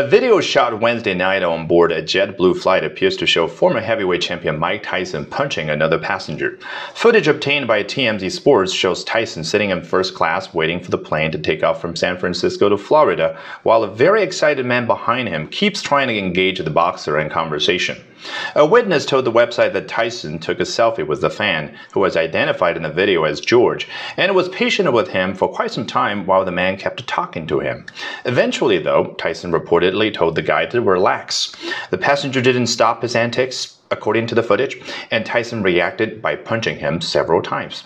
A video shot Wednesday night on board a JetBlue flight appears to show former heavyweight champion Mike Tyson punching another passenger. Footage obtained by TMZ Sports shows Tyson sitting in first class waiting for the plane to take off from San Francisco to Florida, while a very excited man behind him keeps trying to engage the boxer in conversation. A witness told the website that Tyson took a selfie with the fan, who was identified in the video as George, and was patient with him for quite some time while the man kept talking to him. Eventually, though, Tyson reportedly told the guy to relax. The passenger didn't stop his antics, according to the footage, and Tyson reacted by punching him several times.